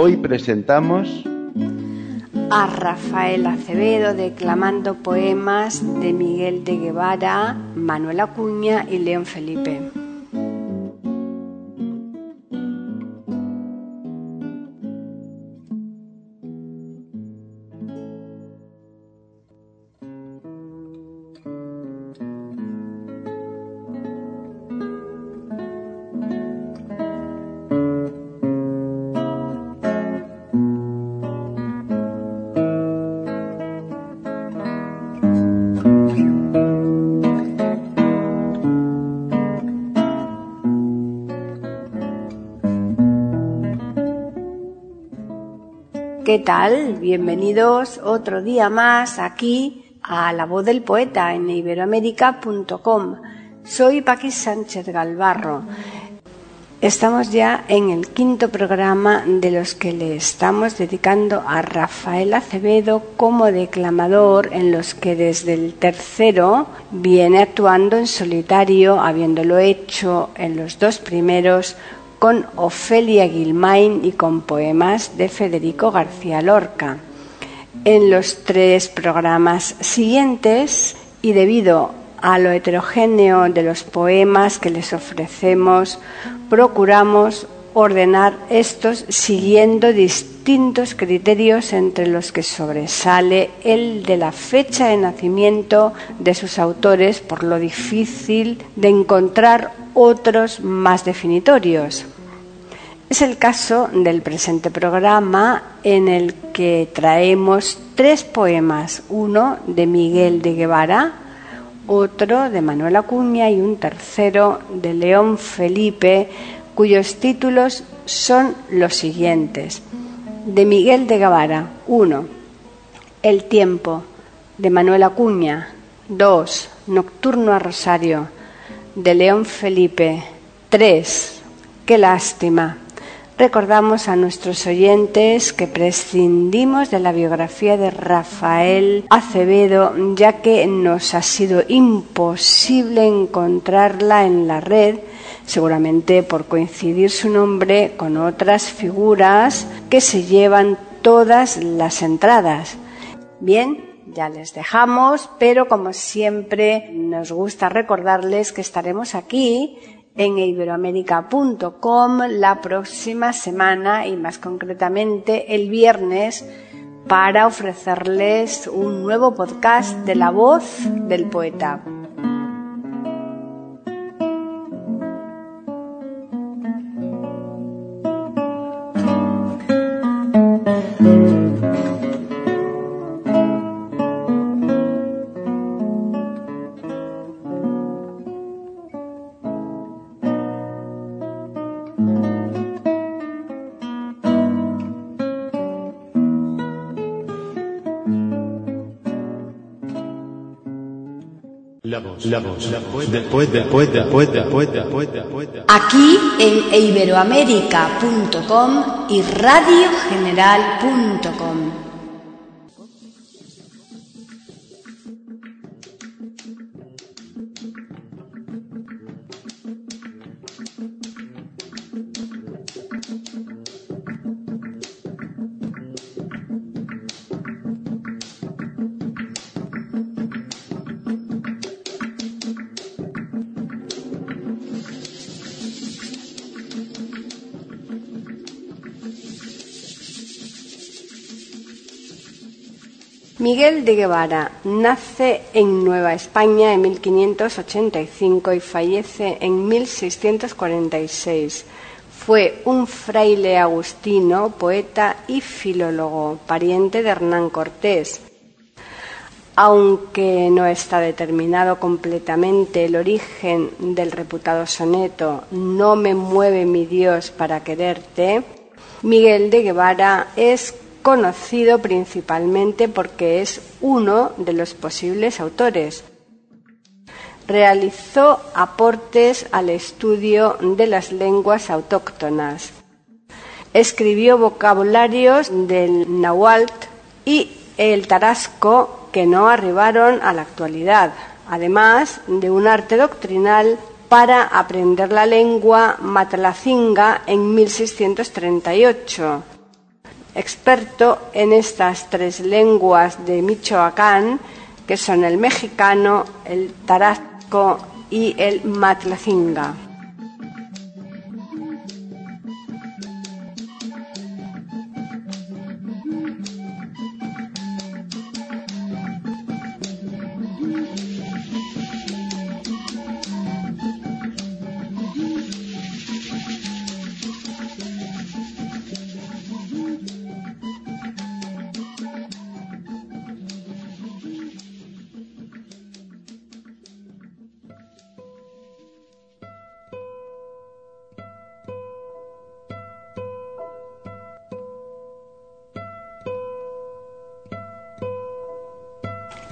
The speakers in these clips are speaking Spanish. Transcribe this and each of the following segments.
Hoy presentamos a Rafael Acevedo declamando poemas de Miguel de Guevara, Manuel Acuña y León Felipe. ¿Qué tal? Bienvenidos otro día más aquí a La Voz del Poeta en iberoamérica.com. Soy Paqui Sánchez Galvarro. Estamos ya en el quinto programa de los que le estamos dedicando a Rafael Acevedo como declamador, en los que desde el tercero viene actuando en solitario, habiéndolo hecho en los dos primeros con Ofelia Guilmain y con poemas de Federico García Lorca. En los tres programas siguientes, y debido a lo heterogéneo de los poemas que les ofrecemos, procuramos ordenar estos siguiendo distintos criterios entre los que sobresale el de la fecha de nacimiento de sus autores por lo difícil de encontrar otros más definitorios. Es el caso del presente programa en el que traemos tres poemas, uno de Miguel de Guevara, otro de Manuel Acuña y un tercero de León Felipe, cuyos títulos son los siguientes. De Miguel de Guevara, 1. El tiempo. De Manuel Acuña, 2. Nocturno a Rosario. De León Felipe, 3. Qué lástima. Recordamos a nuestros oyentes que prescindimos de la biografía de Rafael Acevedo, ya que nos ha sido imposible encontrarla en la red, seguramente por coincidir su nombre con otras figuras que se llevan todas las entradas. Bien, ya les dejamos, pero como siempre nos gusta recordarles que estaremos aquí en iberoamérica.com la próxima semana y más concretamente el viernes para ofrecerles un nuevo podcast de la voz del poeta. La voz, la voz, la voz poeta, poeta, poeta, poeta, poeta, poeta. Aquí en iberoamérica.com y radiogeneral.com. Miguel de Guevara nace en Nueva España en 1585 y fallece en 1646. Fue un fraile agustino, poeta y filólogo, pariente de Hernán Cortés. aunque no está determinado completamente el origen del reputado soneto No me mueve mi Dios para quererte, Miguel de Guevara es conocido principalmente porque es uno de los posibles autores. Realizó aportes al estudio de las lenguas autóctonas. Escribió vocabularios del náhuatl y el tarasco que no arribaron a la actualidad, además de un arte doctrinal para aprender la lengua matlacinga en 1638. Experto en estas tres lenguas de Michoacán, que son el mexicano, el tarasco y el matlacinga.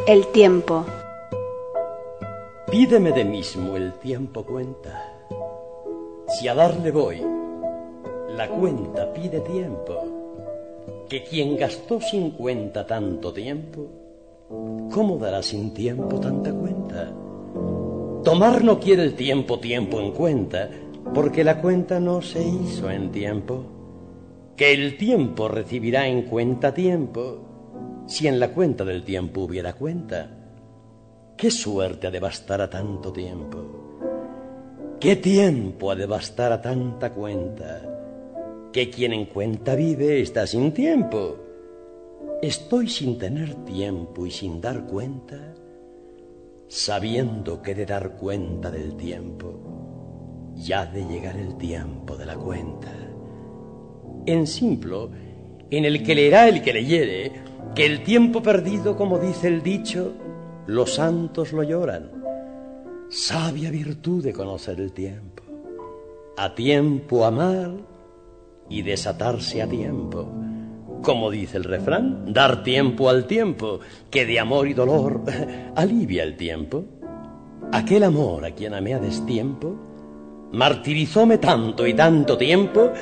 El tiempo. Pídeme de mismo el tiempo cuenta. Si a darle voy, la cuenta pide tiempo. Que quien gastó sin cuenta tanto tiempo, ¿cómo dará sin tiempo tanta cuenta? Tomar no quiere el tiempo tiempo en cuenta, porque la cuenta no se hizo en tiempo. Que el tiempo recibirá en cuenta tiempo, si en la cuenta del tiempo hubiera cuenta. ¿Qué suerte ha de bastar a tanto tiempo? ¿Qué tiempo ha de bastar a tanta cuenta? Que quien en cuenta vive está sin tiempo. Estoy sin tener tiempo y sin dar cuenta, sabiendo que de dar cuenta del tiempo, ya de llegar el tiempo de la cuenta. En simple, en el que leerá el que leyere, que el tiempo perdido, como dice el dicho, los santos lo lloran. Sabia virtud de conocer el tiempo. A tiempo amar y desatarse a tiempo. Como dice el refrán, dar tiempo al tiempo, que de amor y dolor alivia el tiempo. Aquel amor a quien amé a destiempo, martirizóme tanto y tanto tiempo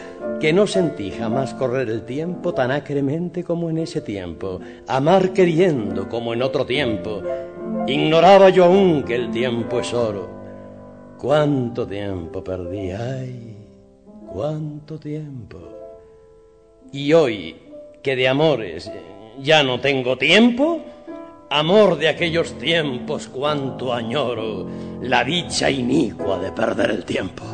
que no sentí jamás correr el tiempo tan acremente como en ese tiempo, amar queriendo como en otro tiempo. Ignoraba yo aún que el tiempo es oro. Cuánto tiempo perdí, ay, cuánto tiempo. Y hoy, que de amores ya no tengo tiempo, amor de aquellos tiempos, cuánto añoro la dicha inicua de perder el tiempo.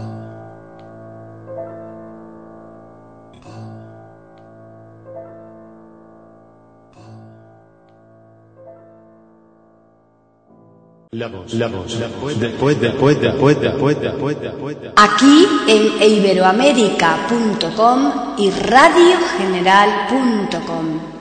Aquí en iberoamérica.com y radiogeneral.com.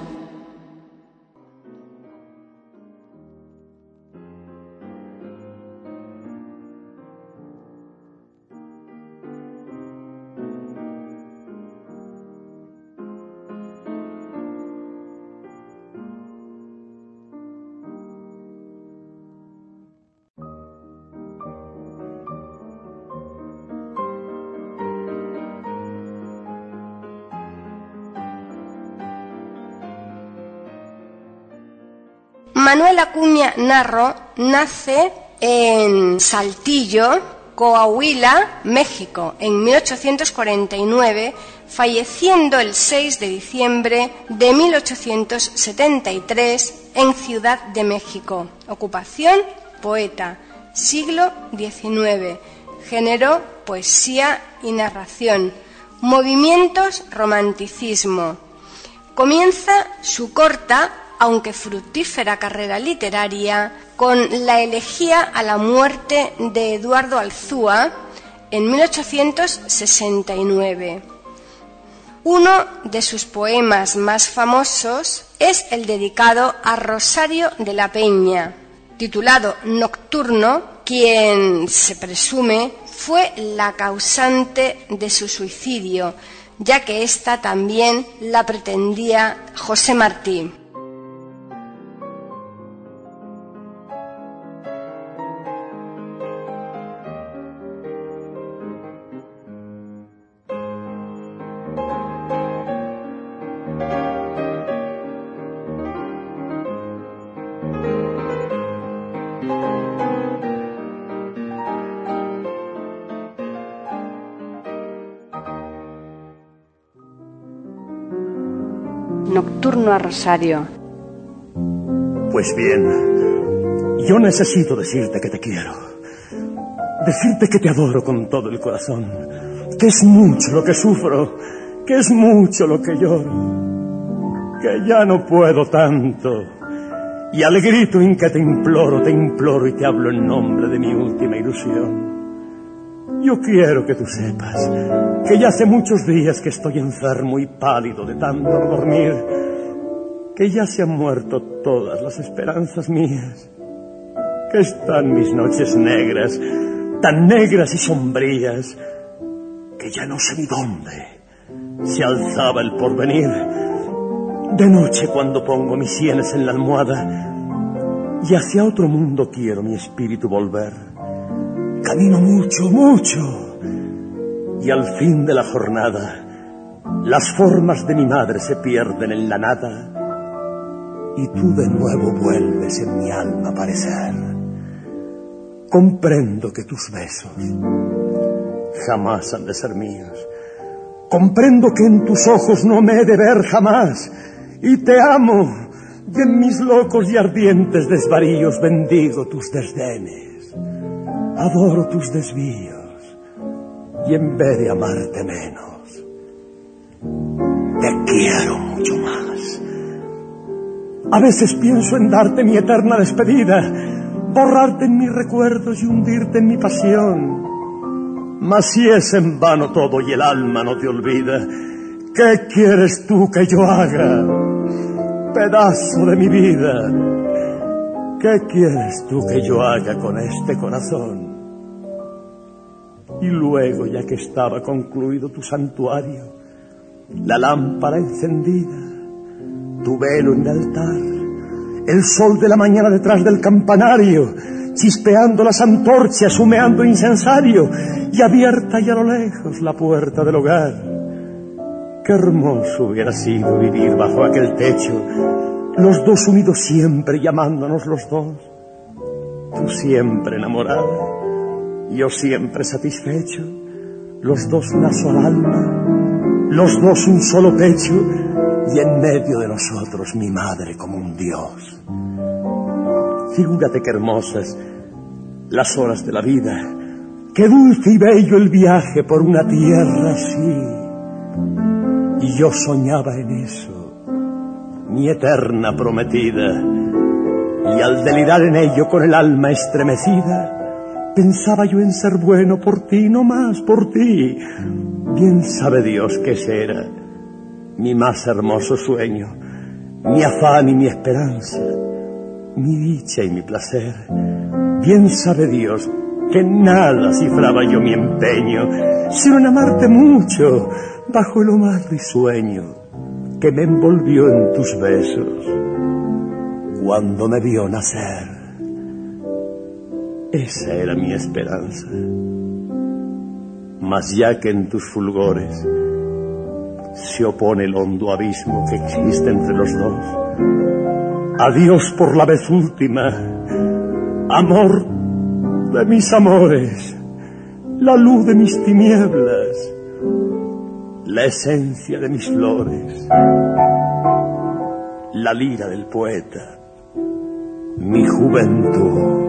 Manuel Acuña Narro nace en Saltillo, Coahuila, México, en 1849, falleciendo el 6 de diciembre de 1873 en Ciudad de México. Ocupación, poeta. Siglo XIX. Género, poesía y narración. Movimientos, romanticismo. Comienza su corta aunque fructífera carrera literaria, con la elegía a la muerte de Eduardo Alzúa en 1869. Uno de sus poemas más famosos es el dedicado a Rosario de la Peña, titulado Nocturno, quien se presume fue la causante de su suicidio, ya que ésta también la pretendía José Martí. Nocturno a Rosario. Pues bien, yo necesito decirte que te quiero. Decirte que te adoro con todo el corazón. Que es mucho lo que sufro. Que es mucho lo que lloro. Que ya no puedo tanto. Y al grito en que te imploro, te imploro y te hablo en nombre de mi última ilusión. Yo quiero que tú sepas que ya hace muchos días que estoy enfermo y pálido de tanto dormir, que ya se han muerto todas las esperanzas mías, que están mis noches negras, tan negras y sombrías, que ya no sé ni dónde se alzaba el porvenir. De noche cuando pongo mis sienes en la almohada, y hacia otro mundo quiero mi espíritu volver Camino mucho, mucho. Y al fin de la jornada, las formas de mi madre se pierden en la nada y tú de nuevo vuelves en mi alma a aparecer. Comprendo que tus besos jamás han de ser míos. Comprendo que en tus ojos no me he de ver jamás. Y te amo. Y en mis locos y ardientes desvaríos bendigo tus desdenes adoro tus desvíos y en vez de amarte menos, te quiero mucho más. A veces pienso en darte mi eterna despedida, borrarte en mis recuerdos y hundirte en mi pasión. Mas si es en vano todo y el alma no te olvida, ¿qué quieres tú que yo haga? Pedazo de mi vida, ¿qué quieres tú que yo haga con este corazón? Y luego, ya que estaba concluido tu santuario, la lámpara encendida, tu velo en el altar, el sol de la mañana detrás del campanario, chispeando las antorchas, humeando incensario, y abierta ya a lo lejos la puerta del hogar. Qué hermoso hubiera sido vivir bajo aquel techo, los dos unidos siempre llamándonos los dos, tú siempre enamorada yo siempre satisfecho, los dos lazo al alma, los dos un solo pecho, y en medio de nosotros mi madre como un dios. Figúrate qué hermosas las horas de la vida, qué dulce y bello el viaje por una tierra así. Y yo soñaba en eso, mi eterna prometida, y al delirar en ello con el alma estremecida, Pensaba yo en ser bueno por ti, no más por ti. Bien sabe Dios que ese era mi más hermoso sueño, mi afán y mi esperanza, mi dicha y mi placer. Bien sabe Dios que nada cifraba yo mi empeño, sino en amarte mucho, bajo el más risueño que me envolvió en tus besos cuando me vio nacer. Esa era mi esperanza. Mas ya que en tus fulgores se opone el hondo abismo que existe entre los dos, adiós por la vez última, amor de mis amores, la luz de mis tinieblas, la esencia de mis flores, la lira del poeta, mi juventud.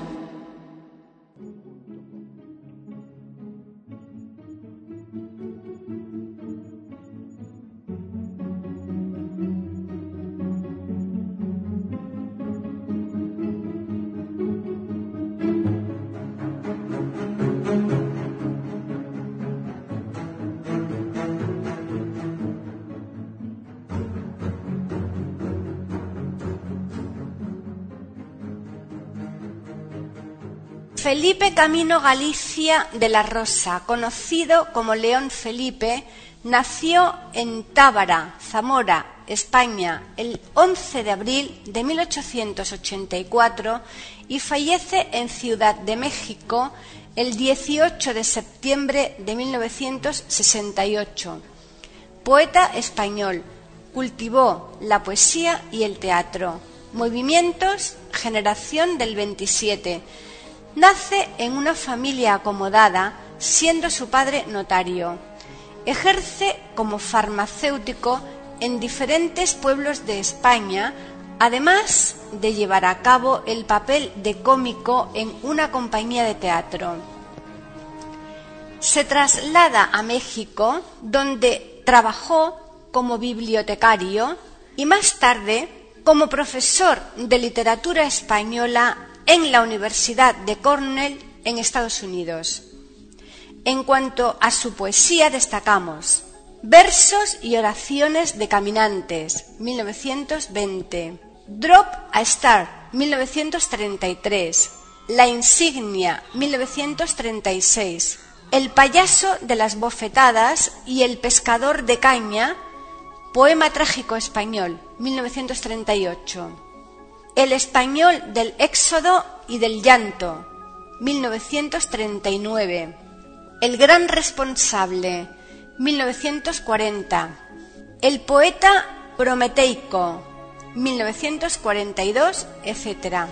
Felipe Camino Galicia de la Rosa, conocido como León Felipe, nació en Tábara, Zamora, España, el 11 de abril de 1884 y fallece en Ciudad de México el 18 de septiembre de 1968. Poeta español, cultivó la poesía y el teatro. Movimientos, generación del 27 Nace en una familia acomodada, siendo su padre notario. Ejerce como farmacéutico en diferentes pueblos de España, además de llevar a cabo el papel de cómico en una compañía de teatro. Se traslada a México, donde trabajó como bibliotecario y más tarde como profesor de literatura española en la Universidad de Cornell en Estados Unidos. En cuanto a su poesía destacamos Versos y oraciones de caminantes, 1920, Drop a Star, 1933, La insignia, 1936, El payaso de las bofetadas y El pescador de caña, Poema trágico español, 1938. El español del Éxodo y del llanto, 1939. El gran responsable, 1940. El poeta prometeico, 1942, etc.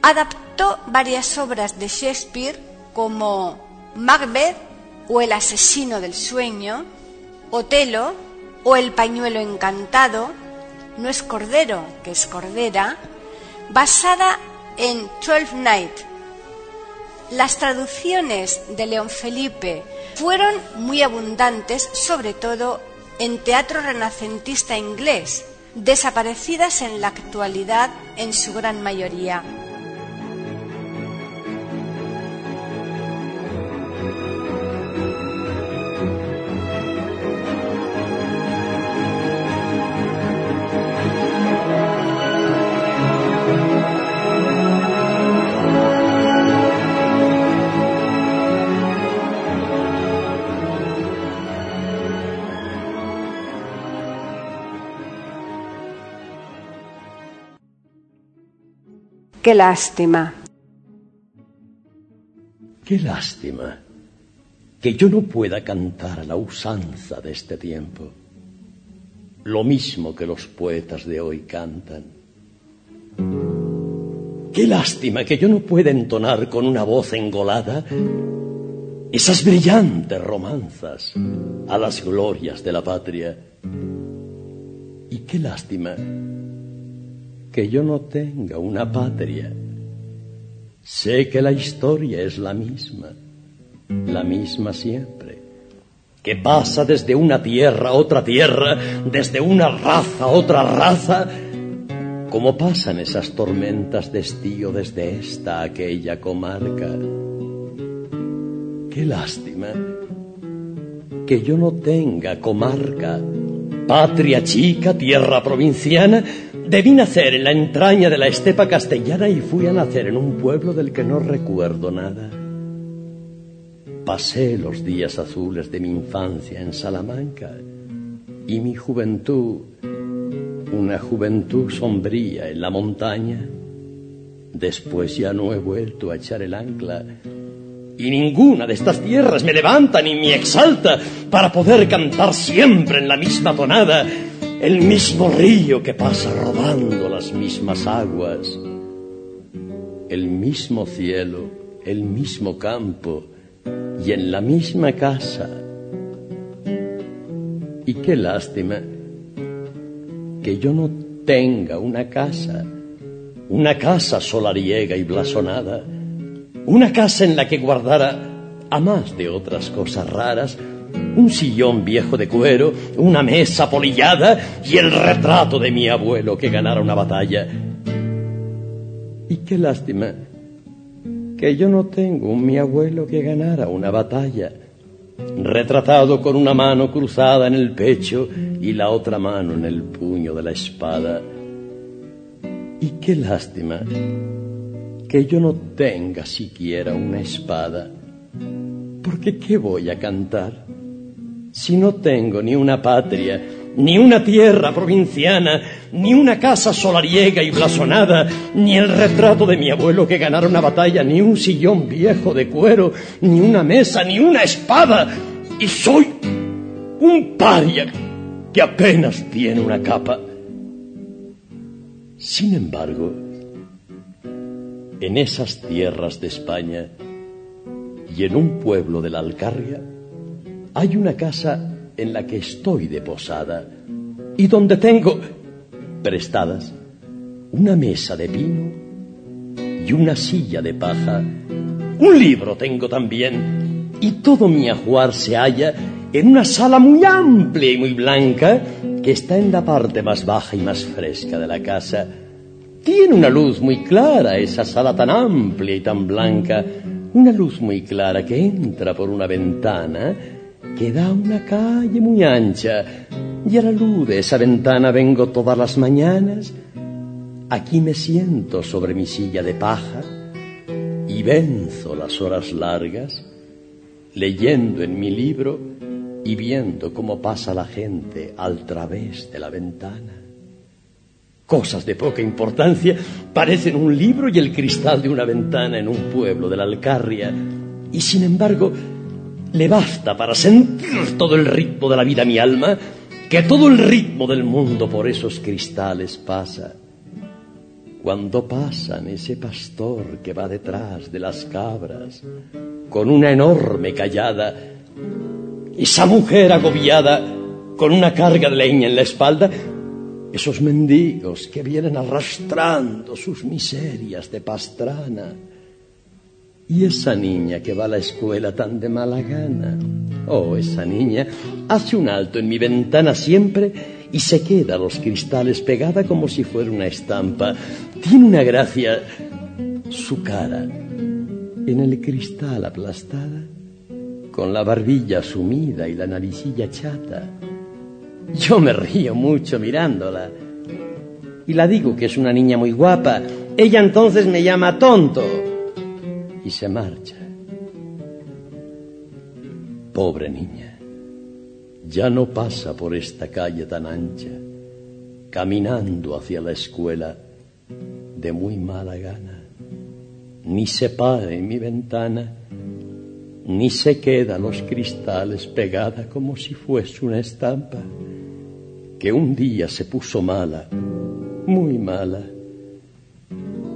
Adaptó varias obras de Shakespeare como Macbeth o El asesino del sueño, Otelo o El pañuelo encantado, no es cordero, que es cordera, basada en Twelfth Night. Las traducciones de León Felipe fueron muy abundantes, sobre todo en teatro renacentista inglés, desaparecidas en la actualidad en su gran mayoría. Qué lástima. Qué lástima que yo no pueda cantar a la usanza de este tiempo, lo mismo que los poetas de hoy cantan. Qué lástima que yo no pueda entonar con una voz engolada esas brillantes romanzas a las glorias de la patria. Y qué lástima que yo no tenga una patria. Sé que la historia es la misma, la misma siempre, que pasa desde una tierra a otra tierra, desde una raza a otra raza, como pasan esas tormentas de estío desde esta a aquella comarca. Qué lástima que yo no tenga comarca, patria chica, tierra provinciana, Debí nacer en la entraña de la estepa castellana y fui a nacer en un pueblo del que no recuerdo nada. Pasé los días azules de mi infancia en Salamanca y mi juventud, una juventud sombría en la montaña. Después ya no he vuelto a echar el ancla y ninguna de estas tierras me levanta ni me exalta para poder cantar siempre en la misma tonada el mismo río que pasa rodando las mismas aguas, el mismo cielo, el mismo campo, y en la misma casa. Y qué lástima que yo no tenga una casa, una casa solariega y blasonada, una casa en la que guardara, a más de otras cosas raras, un sillón viejo de cuero, una mesa polillada y el retrato de mi abuelo que ganara una batalla. Y qué lástima que yo no tengo un mi abuelo que ganara una batalla, retratado con una mano cruzada en el pecho y la otra mano en el puño de la espada. Y qué lástima que yo no tenga siquiera una espada, porque ¿qué voy a cantar? si no tengo ni una patria, ni una tierra provinciana, ni una casa solariega y blasonada, ni el retrato de mi abuelo que ganara una batalla, ni un sillón viejo de cuero, ni una mesa, ni una espada, y soy un paria que apenas tiene una capa. Sin embargo, en esas tierras de España y en un pueblo de la Alcarria, hay una casa en la que estoy de posada y donde tengo prestadas una mesa de pino y una silla de paja. Un libro tengo también y todo mi ajuar se halla en una sala muy amplia y muy blanca que está en la parte más baja y más fresca de la casa. Tiene una luz muy clara esa sala tan amplia y tan blanca, una luz muy clara que entra por una ventana que da una calle muy ancha y a la luz de esa ventana vengo todas las mañanas. Aquí me siento sobre mi silla de paja y venzo las horas largas leyendo en mi libro y viendo cómo pasa la gente al través de la ventana. Cosas de poca importancia parecen un libro y el cristal de una ventana en un pueblo de la Alcarria. Y sin embargo, le basta para sentir todo el ritmo de la vida mi alma, que todo el ritmo del mundo por esos cristales pasa. Cuando pasan ese pastor que va detrás de las cabras, con una enorme callada, esa mujer agobiada con una carga de leña en la espalda, esos mendigos que vienen arrastrando sus miserias de pastrana, y esa niña que va a la escuela tan de mala gana. Oh, esa niña hace un alto en mi ventana siempre y se queda a los cristales pegada como si fuera una estampa. Tiene una gracia su cara en el cristal aplastada, con la barbilla sumida y la naricilla chata. Yo me río mucho mirándola. Y la digo que es una niña muy guapa. Ella entonces me llama tonto. Y se marcha. Pobre niña, ya no pasa por esta calle tan ancha, caminando hacia la escuela de muy mala gana, ni se para en mi ventana, ni se queda los cristales pegada como si fuese una estampa, que un día se puso mala, muy mala,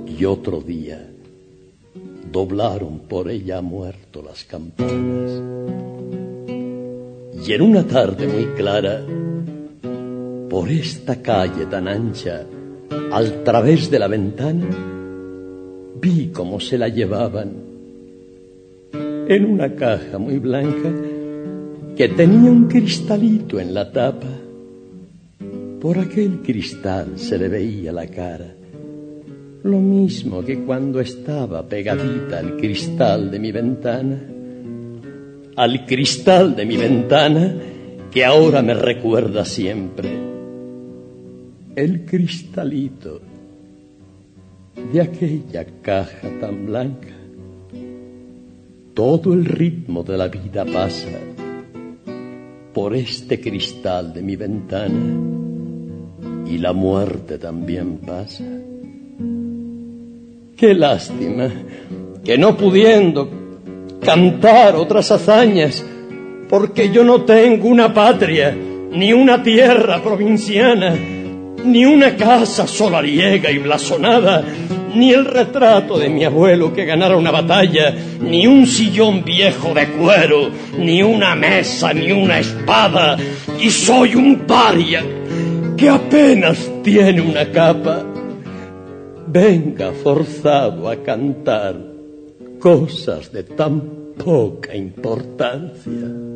y otro día doblaron por ella muerto las campanas. Y en una tarde muy clara, por esta calle tan ancha, al través de la ventana, vi cómo se la llevaban en una caja muy blanca que tenía un cristalito en la tapa. Por aquel cristal se le veía la cara. Lo mismo que cuando estaba pegadita al cristal de mi ventana, al cristal de mi ventana que ahora me recuerda siempre, el cristalito de aquella caja tan blanca. Todo el ritmo de la vida pasa por este cristal de mi ventana y la muerte también pasa. Qué lástima que no pudiendo cantar otras hazañas, porque yo no tengo una patria ni una tierra provinciana, ni una casa solariega y blasonada, ni el retrato de mi abuelo que ganara una batalla, ni un sillón viejo de cuero, ni una mesa, ni una espada, y soy un paria que apenas tiene una capa. Venga forzado a cantar cosas de tan poca importancia.